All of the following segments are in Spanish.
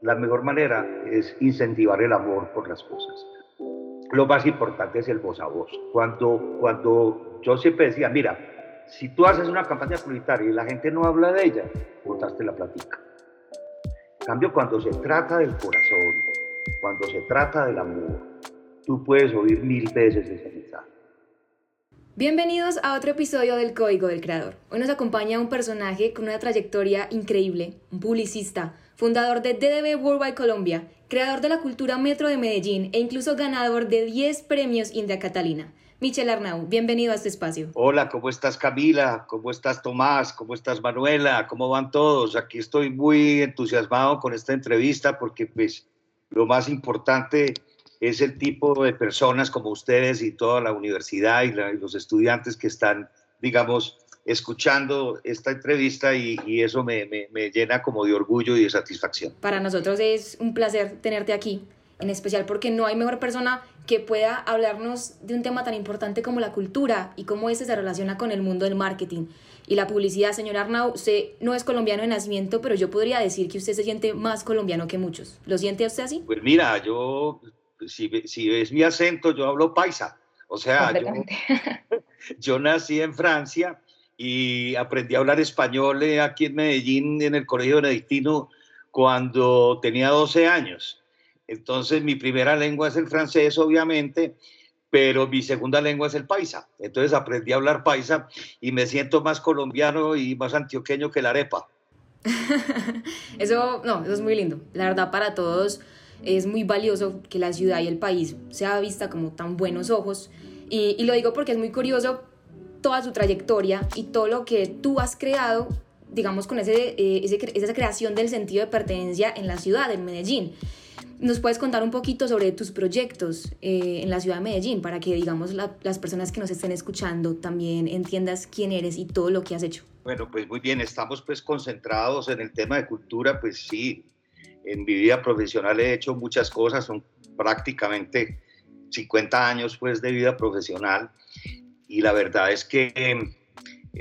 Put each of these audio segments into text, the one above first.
la mejor manera es incentivar el amor por las cosas. Lo más importante es el voz a voz. Cuando, cuando yo siempre decía, mira, si tú haces una campaña publicitaria y la gente no habla de ella, botaste la platica. En cambio, cuando se trata del corazón, cuando se trata del amor, tú puedes oír mil veces ese mensaje. Bienvenidos a otro episodio del Código del Creador. Hoy nos acompaña un personaje con una trayectoria increíble, un publicista, fundador de DDB Worldwide Colombia, creador de la cultura metro de Medellín e incluso ganador de 10 premios India Catalina. Michel Arnau, bienvenido a este espacio. Hola, ¿cómo estás Camila? ¿Cómo estás Tomás? ¿Cómo estás Manuela? ¿Cómo van todos? Aquí estoy muy entusiasmado con esta entrevista porque pues lo más importante es el tipo de personas como ustedes y toda la universidad y, los estudiantes que están, digamos, escuchando esta entrevista y, eso me, me, llena como de orgullo y de satisfacción. Para nosotros es un placer tenerte aquí, en especial porque no hay mejor persona que pueda hablarnos de un tema tan importante como la cultura y cómo este se relaciona con el mundo del marketing y la publicidad. Señor Arnau, usted no es colombiano de nacimiento, pero yo podría decir que usted se siente más colombiano que muchos. ¿Lo siente usted así? Pues mira, yo si, si ves mi acento, yo hablo paisa. O sea, yo, nací en Francia y aprendí a hablar español eh, aquí en Medellín, en el Colegio Benedictino, cuando tenía 12 años. Entonces, mi primera lengua es el francés, obviamente, pero mi segunda lengua es el paisa. Entonces, aprendí a hablar paisa y me siento más colombiano y más antioqueño que la arepa. eso, no, eso es muy lindo. La verdad, para todos es muy valioso que la ciudad y el país sea vista como tan buenos ojos. Y, lo digo porque es muy curioso toda su trayectoria y todo lo que tú has creado, digamos, con ese, eh, esa creación del sentido de pertenencia en la ciudad, en Medellín. ¿Nos puedes contar un poquito sobre tus proyectos eh, en la ciudad de Medellín para que, digamos, las personas que nos estén escuchando también entiendas quién eres y todo lo que has hecho? Bueno, pues muy bien, estamos pues concentrados en el tema de cultura, pues sí, en mi vida profesional he hecho muchas cosas, son prácticamente 50 años pues de vida profesional y la verdad es que em,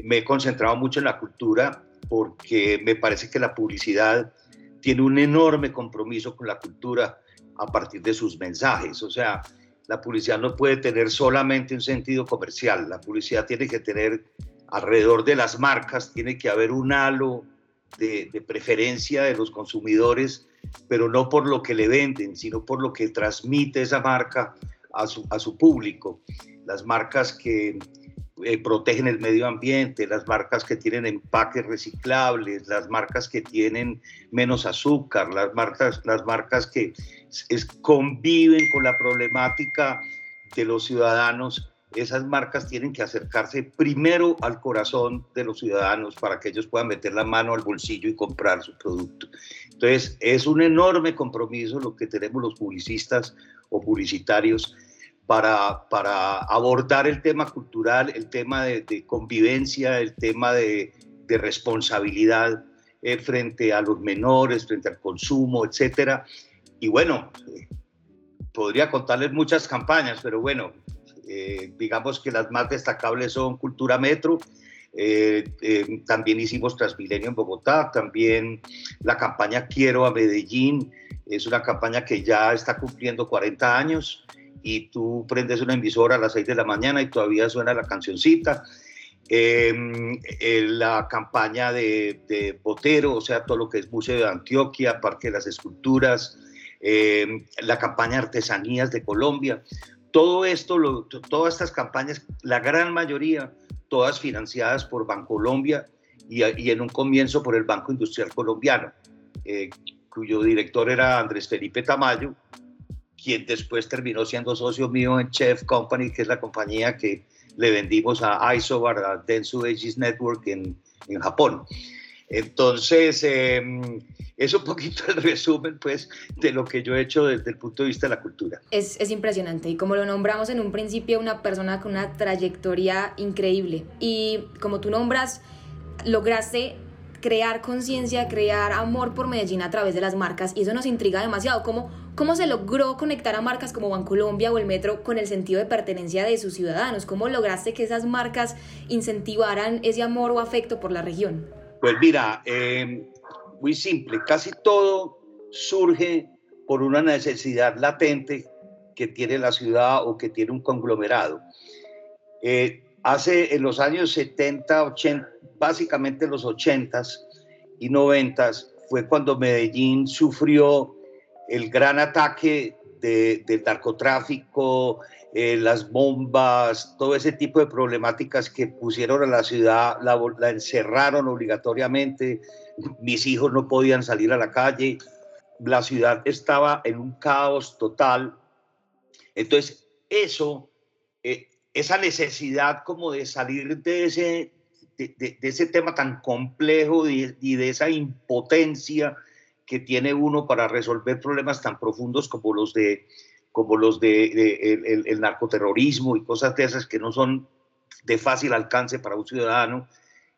me he concentrado mucho en la cultura porque me parece que la publicidad tiene un enorme compromiso con la cultura a partir de sus mensajes. O sea, la publicidad no puede tener solamente un sentido comercial, la publicidad tiene que tener alrededor de las marcas, tiene que haber un halo de, de preferencia de los consumidores pero no por lo que le venden, sino por lo que transmite esa marca a su, a su público. Las marcas que eh, protegen el medio ambiente, las marcas que tienen empaques reciclables, las marcas que tienen menos azúcar, las marcas, las marcas que conviven con la problemática de los ciudadanos esas marcas tienen que acercarse primero al corazón de los ciudadanos para que ellos puedan meter la mano al bolsillo y comprar su producto. Entonces, es un enorme compromiso lo que tenemos los publicistas o publicitarios para, para abordar el tema cultural, el tema de, convivencia, el tema de, responsabilidad eh, frente a los menores, frente al consumo, etcétera. Y bueno, podría contarles muchas campañas, pero bueno, eh, digamos que las más destacables son Cultura Metro, eh, eh, también hicimos Transmilenio en Bogotá, también la campaña Quiero a Medellín, es una campaña que ya está cumpliendo 40 años y tú prendes una emisora a las 6 de la mañana y todavía suena la cancioncita. Em, la campaña de, de, Botero, o sea, todo lo que es Museo de Antioquia, Parque de las Esculturas, em, la campaña Artesanías de Colombia. Todo esto, todas estas campañas, la gran mayoría, todas financiadas por Bancolombia y, y en un comienzo por el Banco Industrial Colombiano, eh, cuyo director era Andrés Felipe Tamayo, quien después terminó siendo socio mío en Chef Company, que es la compañía que le vendimos a Isobar, a Dentsu Aegis Network en, en Japón. Entonces, em, es un poquito el resumen, pues, de lo que yo he hecho desde el punto de vista de la cultura. Es, es impresionante y como lo nombramos en un principio, una persona con una trayectoria increíble. Y como tú nombras, lograste crear conciencia, crear amor por Medellín a través de las marcas y eso nos intriga demasiado. ¿Cómo, ¿Cómo se logró conectar a marcas como Bancolombia o el Metro con el sentido de pertenencia de sus ciudadanos? ¿Cómo lograste que esas marcas incentivaran ese amor o afecto por la región? Pues mira, em, muy simple, casi todo surge por una necesidad latente que tiene la ciudad o que tiene un conglomerado. Eh, hace en los años 70, 80, básicamente los 80s y 90s, fue cuando Medellín sufrió el gran ataque de, del narcotráfico, eh, las bombas, todo ese tipo de problemáticas que pusieron a la ciudad, la, la encerraron obligatoriamente, mis hijos no podían salir a la calle, la ciudad estaba en un caos total. Entonces, eso, eh, esa necesidad como de salir de ese, de, ese tema tan complejo y, de esa impotencia que tiene uno para resolver problemas tan profundos como los de como los de, el, narcoterrorismo y cosas de esas que no son de fácil alcance para un ciudadano,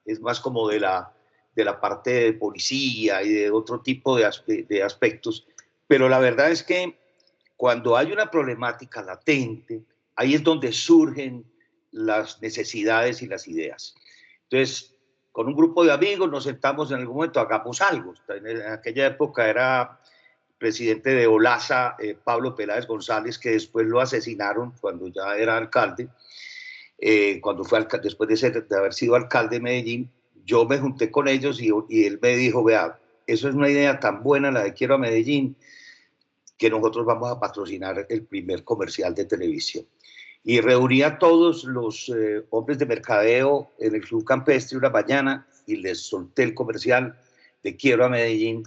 es más como de la, de la parte de policía y de otro tipo de, de aspectos. Pero la verdad es que cuando hay una problemática latente, ahí es donde surgen las necesidades y las ideas. Entonces, con un grupo de amigos nos sentamos en algún momento, hagamos algo. En aquella época era presidente de Olaza, eh, Pablo Peláez González, que después lo asesinaron cuando ya era alcalde, eh, cuando fue después de, haber sido alcalde de Medellín, yo me junté con ellos y, él me dijo, vea, eso es una idea tan buena la de Quiero a Medellín, que nosotros vamos a patrocinar el primer comercial de televisión y reuní a todos los eh, hombres de mercadeo en el Club Campestre una mañana y les solté el comercial de Quiero a Medellín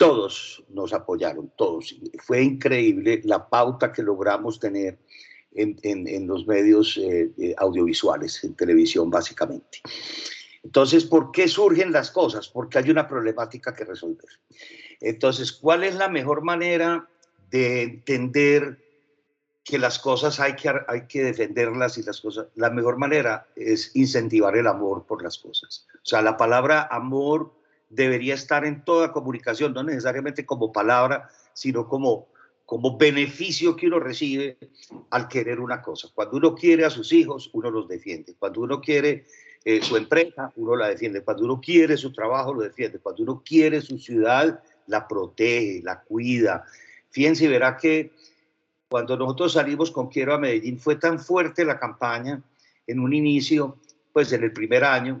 todos nos apoyaron, todos. Fue increíble la pauta que logramos tener en, los medios eh, eh, audiovisuales, en televisión básicamente. Entonces, ¿por qué surgen las cosas? Porque hay una problemática que resolver. Entonces, ¿cuál es la mejor manera de entender que las cosas hay que, hay que defenderlas y las cosas, la mejor manera es incentivar el amor por las cosas. O sea, la palabra amor debería estar en toda comunicación, no necesariamente como palabra, sino como, como beneficio que uno recibe al querer una cosa. Cuando uno quiere a sus hijos, uno los defiende. Cuando uno quiere eh, su empresa, uno la defiende. Cuando uno quiere su trabajo, lo defiende. Cuando uno quiere su ciudad, la protege, la cuida. Fíjense, verá que cuando nosotros salimos con Quiero a Medellín, fue tan fuerte la campaña en un inicio, pues en el primer año,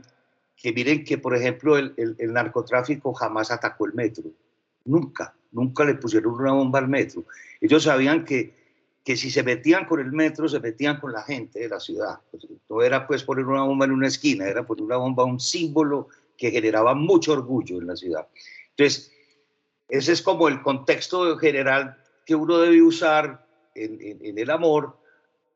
que miren que, por ejemplo, el, el, narcotráfico jamás atacó el metro. Nunca, nunca le pusieron una bomba al metro. Ellos sabían que, que si se metían con el metro, se metían con la gente de la ciudad. Pues, no era pues poner una bomba en una esquina, era poner una bomba, un símbolo que generaba mucho orgullo en la ciudad. Entonces, ese es como el contexto general que uno debe usar en, el amor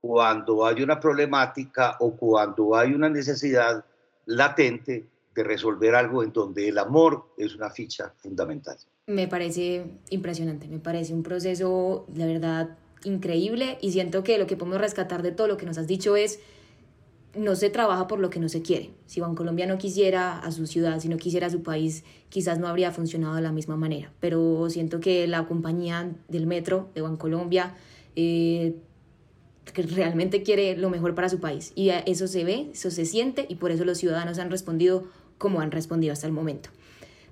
cuando hay una problemática o cuando hay una necesidad latente de resolver algo en donde el amor es una ficha fundamental. Me parece impresionante, me parece un proceso, de verdad, increíble y siento que lo que podemos rescatar de todo lo que nos has dicho es no se trabaja por lo que no se quiere. Si Colombia no quisiera a su ciudad, si no quisiera a su país, quizás no habría funcionado de la misma manera. Pero siento que la compañía del metro de Bancolombia eh, que realmente quiere lo mejor para su país. Y eso se ve, eso se siente y por eso los ciudadanos han respondido como han respondido hasta el momento.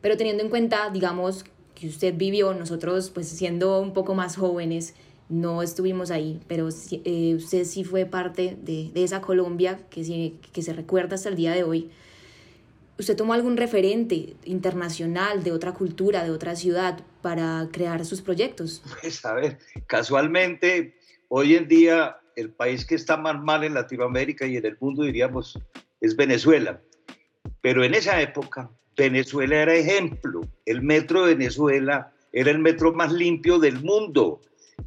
Pero teniendo en cuenta, digamos, que usted vivió, nosotros pues siendo un poco más jóvenes, no estuvimos ahí, pero eh, usted sí fue parte de, de esa Colombia que, que se recuerda hasta el día de hoy. ¿Usted tomó algún referente internacional de otra cultura, de otra ciudad para crear sus proyectos? Pues a ver, casualmente, hoy en día el país que está más mal en Latinoamérica y en el mundo, diríamos, es Venezuela. Pero en esa época, Venezuela era ejemplo. El metro de Venezuela era el metro más limpio del mundo.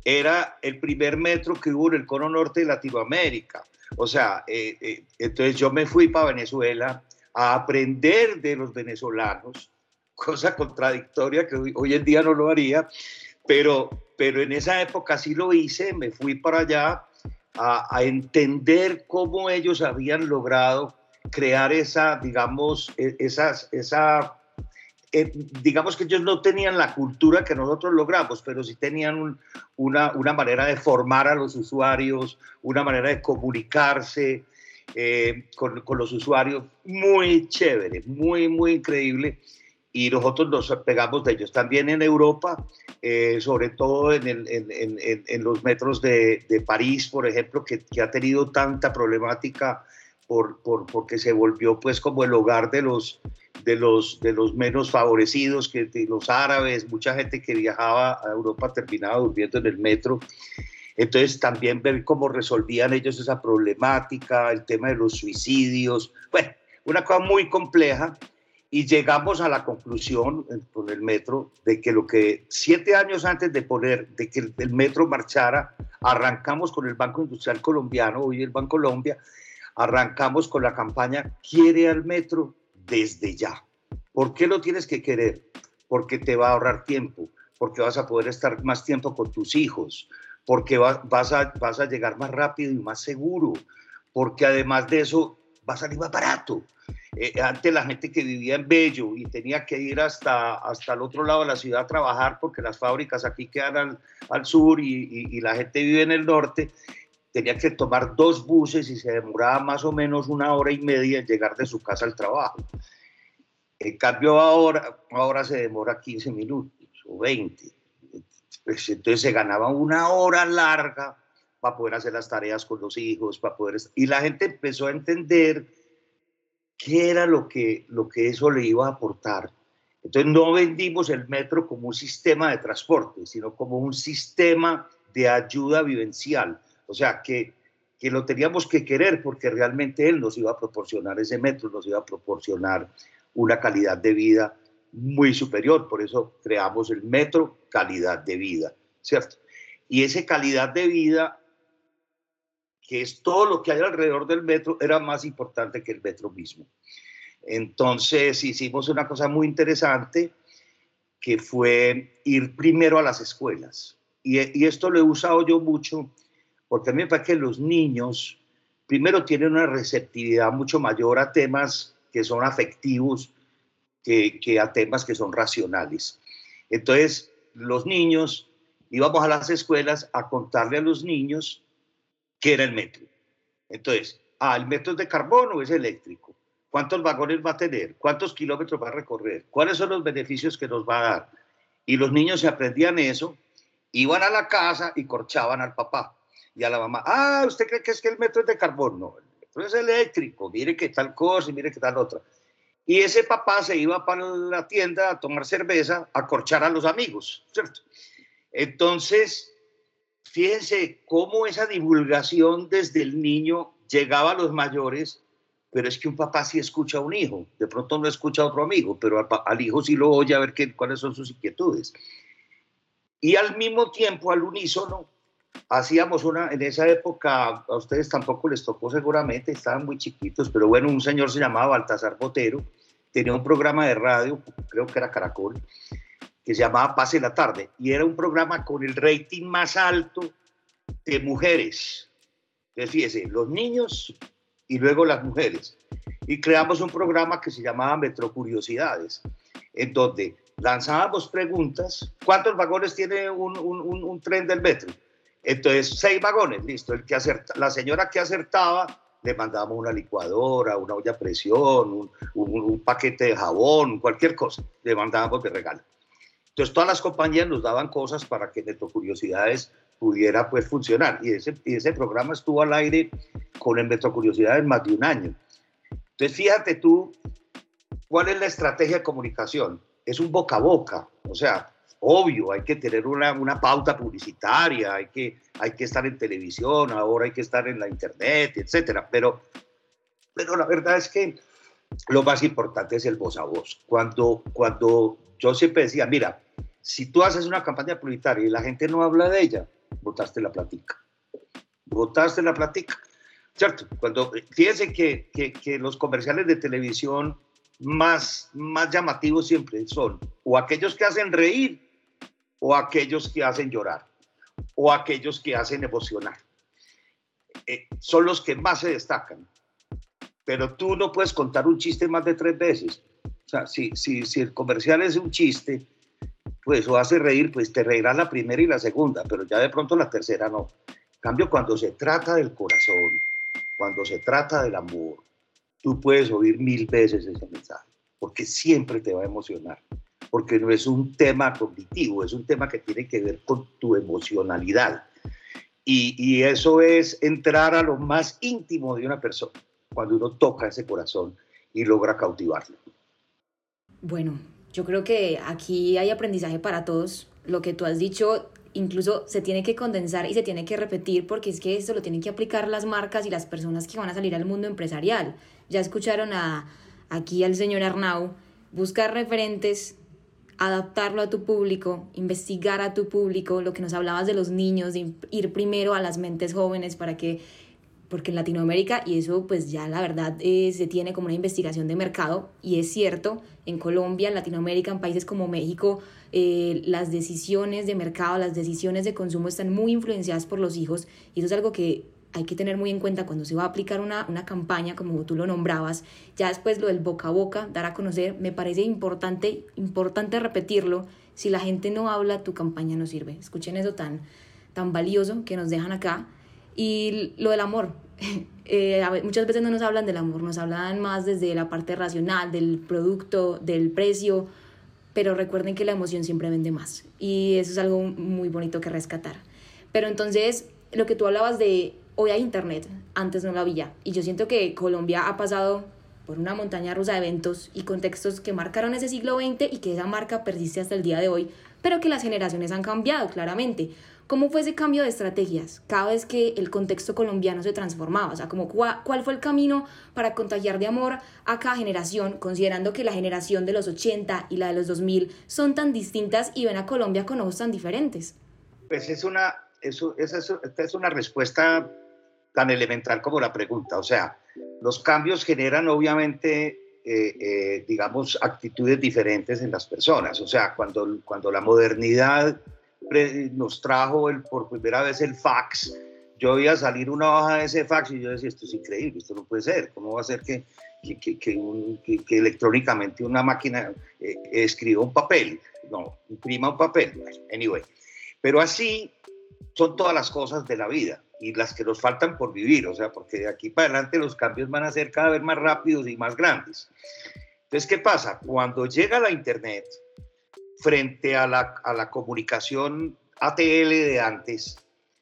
Era el primer metro que hubo en el cono norte de Latinoamérica. O sea, eh, eh, entonces yo me fui para Venezuela a aprender de los venezolanos, cosa contradictoria que hoy, en día no lo haría, pero, pero en esa época sí lo hice, me fui para allá a, entender cómo ellos habían logrado crear esa, digamos, e, esas, esa, eh, digamos que ellos no tenían la cultura que nosotros logramos, pero sí tenían una, una manera de formar a los usuarios, una manera de comunicarse, eh, con, los usuarios, muy chévere, muy, muy increíble. Y nosotros nos pegamos de ellos. También en Europa, eh, sobre todo en, el, en, en, en, los metros de, de, París, por ejemplo, que, que, ha tenido tanta problemática por, por, porque se volvió pues como el hogar de los, de los, de los menos favorecidos, que los árabes, mucha gente que viajaba a Europa terminaba durmiendo en el metro. Entonces también ver cómo resolvían ellos esa problemática, el tema de los suicidios, bueno, una cosa muy compleja y llegamos a la conclusión eh, con el metro de que lo que siete años antes de poner, de que el, metro marchara, arrancamos con el Banco Industrial Colombiano, hoy el Banco Colombia, arrancamos con la campaña Quiere al metro desde ya. ¿Por qué lo tienes que querer? Porque te va a ahorrar tiempo, porque vas a poder estar más tiempo con tus hijos, porque vas, a, vas a llegar más rápido y más seguro, porque además de eso va a salir más barato eh, antes la gente que vivía en Bello y tenía que ir hasta, hasta el otro lado de la ciudad a trabajar porque las fábricas aquí quedan al, al sur y, y, la gente vive en el norte, tenía que tomar dos buses y se demoraba más o menos una hora y media en llegar de su casa al trabajo. En cambio ahora, ahora se demora 15 minutos o 20. Pues entonces se ganaba una hora larga para poder hacer las tareas con los hijos, para poder... Y la gente empezó a entender qué era lo que, lo que eso le iba a aportar. Entonces no vendimos el metro como un sistema de transporte, sino como un sistema de ayuda vivencial. O sea, que, que lo teníamos que querer porque realmente él nos iba a proporcionar ese metro, nos iba a proporcionar una calidad de vida muy superior. Por eso creamos el metro calidad de vida, ¿cierto? Y esa calidad de vida que es todo lo que hay alrededor del metro, era más importante que el metro mismo. Entonces hicimos una cosa muy interesante, que fue ir primero a las escuelas. Y, y esto lo he usado yo mucho, porque a mí me parece que los niños, primero, tienen una receptividad mucho mayor a temas que son afectivos que, que a temas que son racionales. Entonces, los niños, íbamos a las escuelas a contarle a los niños que era el metro. Entonces, ah, el metro es de carbono o es eléctrico. ¿Cuántos vagones va a tener? ¿Cuántos kilómetros va a recorrer? ¿Cuáles son los beneficios que nos va a dar? Y los niños se aprendían eso, iban a la casa y corchaban al papá y a la mamá. Ah, ¿usted cree que es que el metro es de carbono? No, el metro es eléctrico. Mire que tal cosa y mire que tal otra. Y ese papá se iba para la tienda a tomar cerveza, a corchar a los amigos, ¿cierto? Entonces, fíjense cómo esa divulgación desde el niño llegaba a los mayores, pero es que un papá sí escucha a un hijo, de pronto no escucha a otro amigo, pero al, hijo sí lo oye a ver qué, cuáles son sus inquietudes. Y al mismo tiempo, al unísono, hacíamos una, en esa época, a ustedes tampoco les tocó seguramente, estaban muy chiquitos, pero bueno, un señor se llamaba Baltasar Botero, tenía un programa de radio, creo que era Caracol, que se llamaba Pase la Tarde y era un programa con el rating más alto de mujeres. Entonces, fíjese, los niños y luego las mujeres. Y creamos un programa que se llamaba Metro Curiosidades, en donde lanzábamos preguntas. ¿Cuántos vagones tiene un, un, un, tren del metro? Entonces, seis vagones, listo. El que acerta, la señora que acertaba, le mandábamos una licuadora, una olla presión, un, paquete de jabón, cualquier cosa, le mandábamos de regalo. Entonces todas las compañías nos daban cosas para que Neto Curiosidades pudiera pues funcionar. Y ese, ese programa estuvo al aire con el Metro Curiosidades más de un año. Entonces fíjate tú, ¿cuál es la estrategia de comunicación? Es un boca a boca, o sea, obvio, hay que tener una, una pauta publicitaria, hay que, hay que estar en televisión, ahora hay que estar en la internet, etcétera, pero, pero la verdad es que lo más importante es el voz a voz. Cuando, cuando yo siempre decía, mira, si tú haces una campaña publicitaria y la gente no habla de ella, votaste la platica. Votaste la platica. ¿Cierto? Cuando, fíjense que, que, los comerciales de televisión más, más llamativos siempre son o aquellos que hacen reír o aquellos que hacen llorar o aquellos que hacen emocionar. Eh, son los que más se destacan. Pero tú no puedes contar un chiste más de tres veces. O sea, si, si, si el comercial es un chiste, pues o hace reír, pues te reirás la primera y la segunda, pero ya de pronto la tercera no. En cambio, cuando se trata del corazón, cuando se trata del amor, tú puedes oír mil veces ese mensaje. porque siempre te va a emocionar, porque no es un tema cognitivo, es un tema que tiene que ver con tu emocionalidad. Y, y eso es entrar a lo más íntimo de una persona, cuando uno toca ese corazón y logra cautivarlo. Bueno, yo creo que aquí hay aprendizaje para todos. Lo que tú has dicho incluso se tiene que condensar y se tiene que repetir porque es que esto lo tienen que aplicar las marcas y las personas que van a salir al mundo empresarial. Ya escucharon a, aquí al señor Arnau, buscar referentes, adaptarlo a tu público, investigar a tu público, lo que nos hablabas de los niños, de ir primero a las mentes jóvenes para que porque en Latinoamérica, y eso pues ya la verdad eh, se tiene como una investigación de mercado, y es cierto, en Colombia, en Latinoamérica, en países como México, eh, las decisiones de mercado, las decisiones de consumo están muy influenciadas por los hijos, y eso es algo que hay que tener muy en cuenta cuando se va a aplicar una, una campaña, como tú lo nombrabas, ya después lo del boca a boca, dar a conocer, me parece importante, importante repetirlo, si la gente no habla, tu campaña no sirve. Escuchen eso tan, tan valioso que nos dejan acá y lo del amor. Eh, muchas veces no nos hablan del amor, nos hablan más desde la parte racional, del producto, del precio, pero recuerden que la emoción siempre vende más. Y eso es algo muy bonito que rescatar. Pero entonces, lo que tú hablabas de hoy hay internet, antes no lo había. Y yo siento que Colombia ha pasado por una montaña rusa de eventos y contextos que marcaron ese siglo XX y que esa marca persiste hasta el día de hoy, pero que las generaciones han cambiado claramente. ¿Cómo fue ese cambio de estrategias cada vez que el contexto colombiano se transformaba? O sea, como ¿cuál, fue el camino para contagiar de amor a cada generación, considerando que la generación de los 80 y la de los 2000 son tan distintas y ven a Colombia con ojos tan diferentes? Pues es una, eso, esa es una respuesta tan elemental como la pregunta. O sea, los cambios generan obviamente eh, eh, digamos, actitudes diferentes en las personas. O sea, cuando, cuando la modernidad nos trajo por primera vez el fax. Yo veía salir una hoja de ese fax y yo decía, esto es increíble, esto no puede ser. ¿Cómo va a ser que electrónicamente una máquina eh, escriba un papel? No, imprima un papel. Anyway. Pero así son todas las cosas de la vida y las que nos faltan por vivir, o sea, porque de aquí para adelante los cambios van a ser cada vez más rápidos y más grandes. Entonces, ¿qué pasa? Cuando llega la Internet, frente a la, a la comunicación ATL de antes,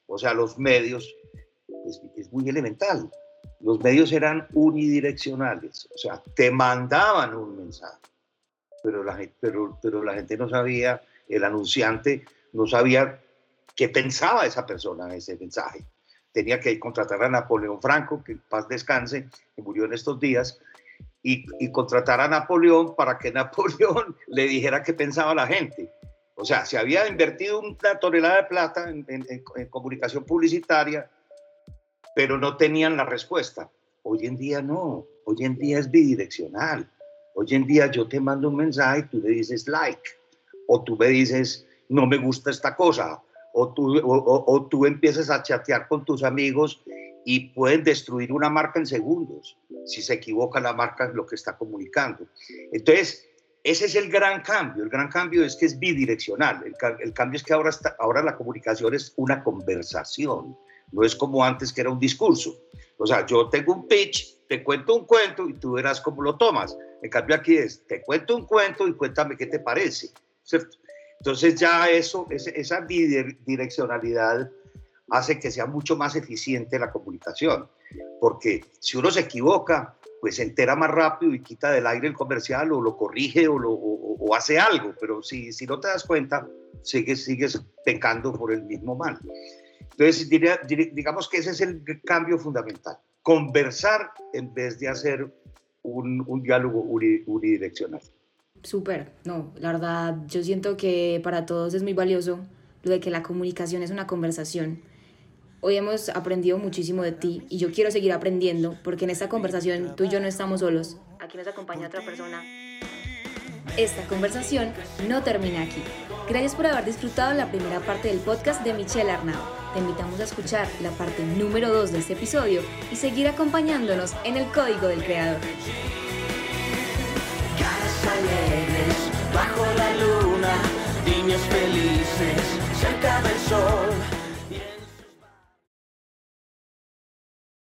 o sea, los medios, es, es muy elemental. Los medios eran unidireccionales, o sea, te mandaban un mensaje, pero la, pero, pero la gente no sabía, el anunciante no sabía qué pensaba esa persona en ese mensaje. Tenía que contratar a Napoleón Franco, que paz descanse, que murió en estos días, y, contratar a Napoleón para que Napoleón le dijera qué pensaba la gente. O sea, se había invertido una tonelada de plata en, comunicación publicitaria, pero no tenían la respuesta. Hoy en día no, hoy en día es bidireccional. Hoy en día yo te mando un mensaje y tú le dices like, o tú me dices no me gusta esta cosa, o tú, o tú empiezas a chatear con tus amigos y pueden destruir una marca en segundos si se equivoca la marca lo que está comunicando. Entonces, ese es el gran cambio. El gran cambio es que es bidireccional. El, cambio es que ahora, ahora la comunicación es una conversación. No es como antes que era un discurso. O sea, yo tengo un pitch, te cuento un cuento y tú verás cómo lo tomas. En cambio aquí es, te cuento un cuento y cuéntame qué te parece. Entonces ya eso, esa bidireccionalidad hace que sea mucho más eficiente la comunicación, porque si uno se equivoca, pues se entera más rápido y quita del aire el comercial o lo corrige o, lo, hace algo, pero si, si no te das cuenta, sigues, sigues pecando por el mismo mal. Entonces, digamos que ese es el cambio fundamental, conversar en vez de hacer un, un diálogo unidireccional. Súper, no, la verdad, yo siento que para todos es muy valioso lo de que la comunicación es una conversación Hoy hemos aprendido muchísimo de ti y yo quiero seguir aprendiendo porque en esta conversación tú y yo no estamos solos. Aquí nos acompaña otra persona. Esta conversación no termina aquí. Gracias por haber disfrutado la primera parte del podcast de Michelle Arnau. Te invitamos a escuchar la parte número 2 de este episodio y seguir acompañándonos en el Código del Creador. alegres, bajo la luna, niños felices, cerca del sol